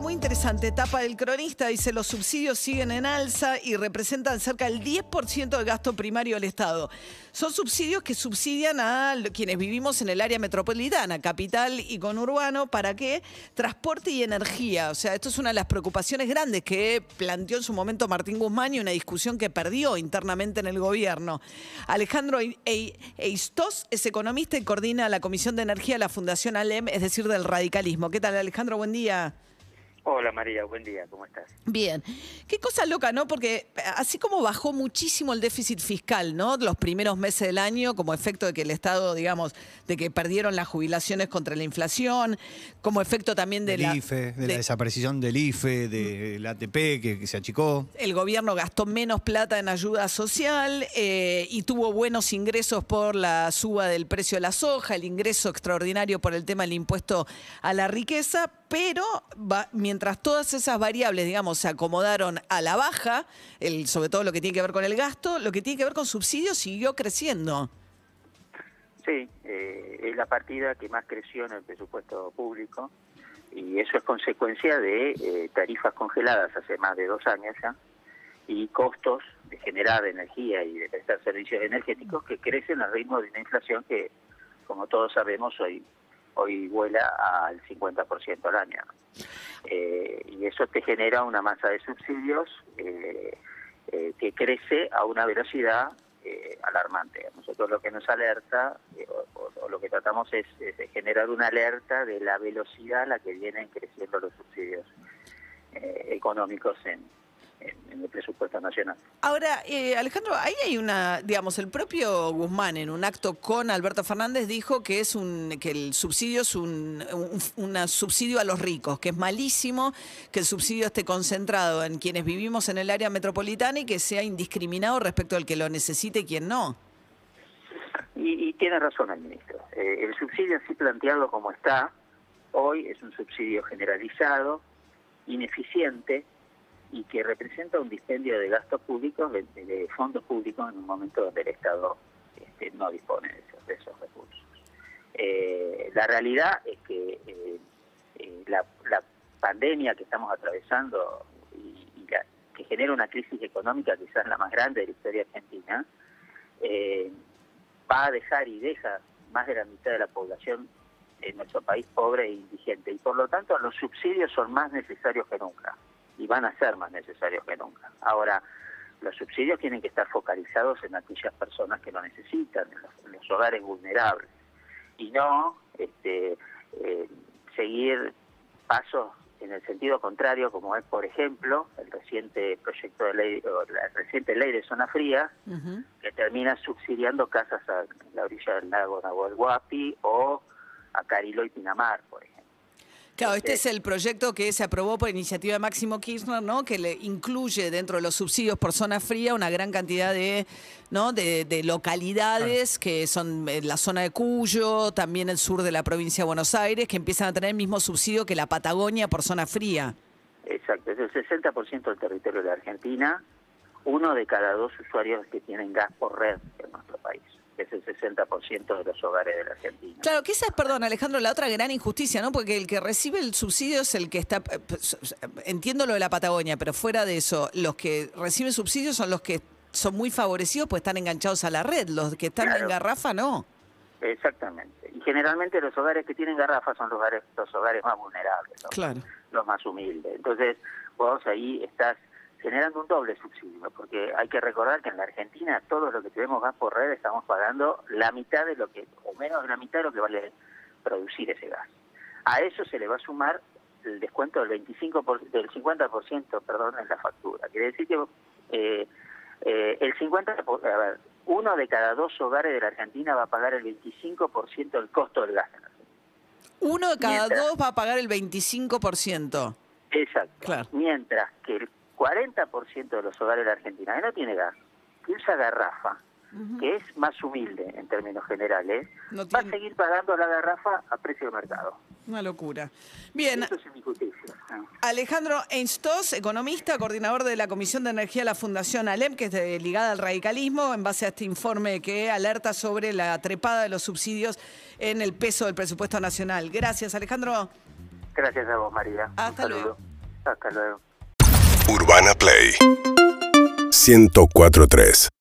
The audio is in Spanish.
muy interesante, etapa del cronista, dice los subsidios siguen en alza y representan cerca del 10% del gasto primario del Estado. Son subsidios que subsidian a quienes vivimos en el área metropolitana, capital y conurbano, ¿para qué? Transporte y energía. O sea, esto es una de las preocupaciones grandes que planteó en su momento Martín Guzmán y una discusión que perdió internamente en el gobierno. Alejandro Eistos es economista y coordina la Comisión de Energía de la Fundación ALEM, es decir, del radicalismo. ¿Qué tal, Alejandro? Buen día. Hola María, buen día, ¿cómo estás? Bien. Qué cosa loca, ¿no? Porque eh, así como bajó muchísimo el déficit fiscal, ¿no? Los primeros meses del año, como efecto de que el Estado, digamos, de que perdieron las jubilaciones contra la inflación, como efecto también de del la. IFE, de, la de- desaparición del IFE, del ATP que, que se achicó. el gobierno gastó menos plata en ayuda social eh, y tuvo buenos ingresos por la suba del precio de la soja, el ingreso extraordinario por el tema del impuesto a la riqueza, pero va- mientras todas esas variables, digamos, se acomodaron a la baja, el, sobre todo lo que tiene que ver con el gasto, lo que tiene que ver con subsidios siguió creciendo. Sí, eh, es la partida que más creció en el presupuesto público y eso es consecuencia de eh, tarifas congeladas hace más de dos años ya y costos de generar energía y de prestar servicios energéticos que crecen al ritmo de una inflación que, como todos sabemos, hoy hoy vuela al 50% al año. Eh, y eso te genera una masa de subsidios eh, eh, que crece a una velocidad eh, alarmante. Nosotros lo que nos alerta, eh, o, lo que tratamos es, de generar una alerta de la velocidad a la que vienen creciendo los subsidios económicos en, en- en el presupuesto nacional. Ahora, eh, Alejandro, ahí hay una, digamos, el propio Guzmán en un acto con Alberto Fernández dijo que es un, que el subsidio es un, un una subsidio a los ricos, que es malísimo que el subsidio esté concentrado en quienes vivimos en el área metropolitana y que sea indiscriminado respecto al que lo necesite y quien no. Y, y tiene razón el ministro. Eh, el subsidio así planteado como está, hoy es un subsidio generalizado, ineficiente y que representa un dispendio de gastos públicos, de, fondos públicos en un momento donde el Estado este, no dispone de esos, de esos recursos. Eh, la realidad es que eh, eh, la, pandemia que estamos atravesando y, y la- que genera una crisis económica quizás la más grande de la historia argentina, eh, va a dejar y deja más de la mitad de la población en nuestro país pobre e indigente. Y por lo tanto los subsidios son más necesarios que nunca y van a ser más necesarios que nunca. Ahora, los subsidios tienen que estar focalizados en aquellas personas que lo necesitan, en los, en los hogares vulnerables, y no este, eh, seguir pasos en el sentido contrario, como es, por ejemplo, el reciente proyecto de ley, o la reciente ley de zona fría, que termina subsidiando casas a la orilla del lago Nahuel Huapi o a Carilo y Pinamar, por ejemplo. Claro, este es el proyecto que se aprobó por iniciativa de Máximo Kirchner, ¿no? Que le incluye dentro de los subsidios por zona fría una gran cantidad de, ¿no? de, de localidades que son la zona de Cuyo, también el sur de la provincia de Buenos Aires, que empiezan a tener el mismo subsidio que la Patagonia por zona fría. Exacto, es el 60% del territorio de la Argentina, uno de cada dos usuarios que tienen gas por red en nuestro país, que es el 60% de los hogares de la Argentina. Claro, que esa es, perdón, Alejandro, la otra gran injusticia, ¿no? Porque el que recibe el subsidio es el que está. eh, pues, Entiendo lo de la Patagonia, pero fuera de eso, los que reciben subsidios son los que son muy favorecidos, pues están enganchados a la red. Los que están en garrafa, no. Exactamente. Y generalmente los hogares que tienen garrafas son los hogares, los hogares más vulnerables, ¿no? Claro. los más humildes. Entonces, vos ahí estás generando un doble subsidio, porque hay que recordar que en la Argentina todos los que tenemos gas por red estamos pagando la mitad de lo que, o menos de la mitad de lo que vale producir ese gas. A eso se le va a sumar el descuento del 25 por- del 50% perdón, en la factura. Quiere decir que eh, eh, el 50 por- a ver, uno de cada dos hogares de la Argentina va a pagar el 25% del costo del gas. Uno de cada Mientras- dos va a pagar el 25%. Exacto. Claro. Mientras que el 40% de los hogares de la Argentina que no tiene gas, que usa garrafa, que es más humilde en términos generales, No va a seguir pagando la garrafa a precio de mercado. Una locura. Bien, Eso es injusticia. Alejandro Einstos, economista, coordinador de la Comisión de Energía de la Fundación ALEM, que es de- ligada al radicalismo, en base a este informe que alerta sobre la trepada de los subsidios en el peso del presupuesto nacional. Gracias, Alejandro. Gracias a vos, María. Hasta luego. Hasta luego. Urbana Play. 1043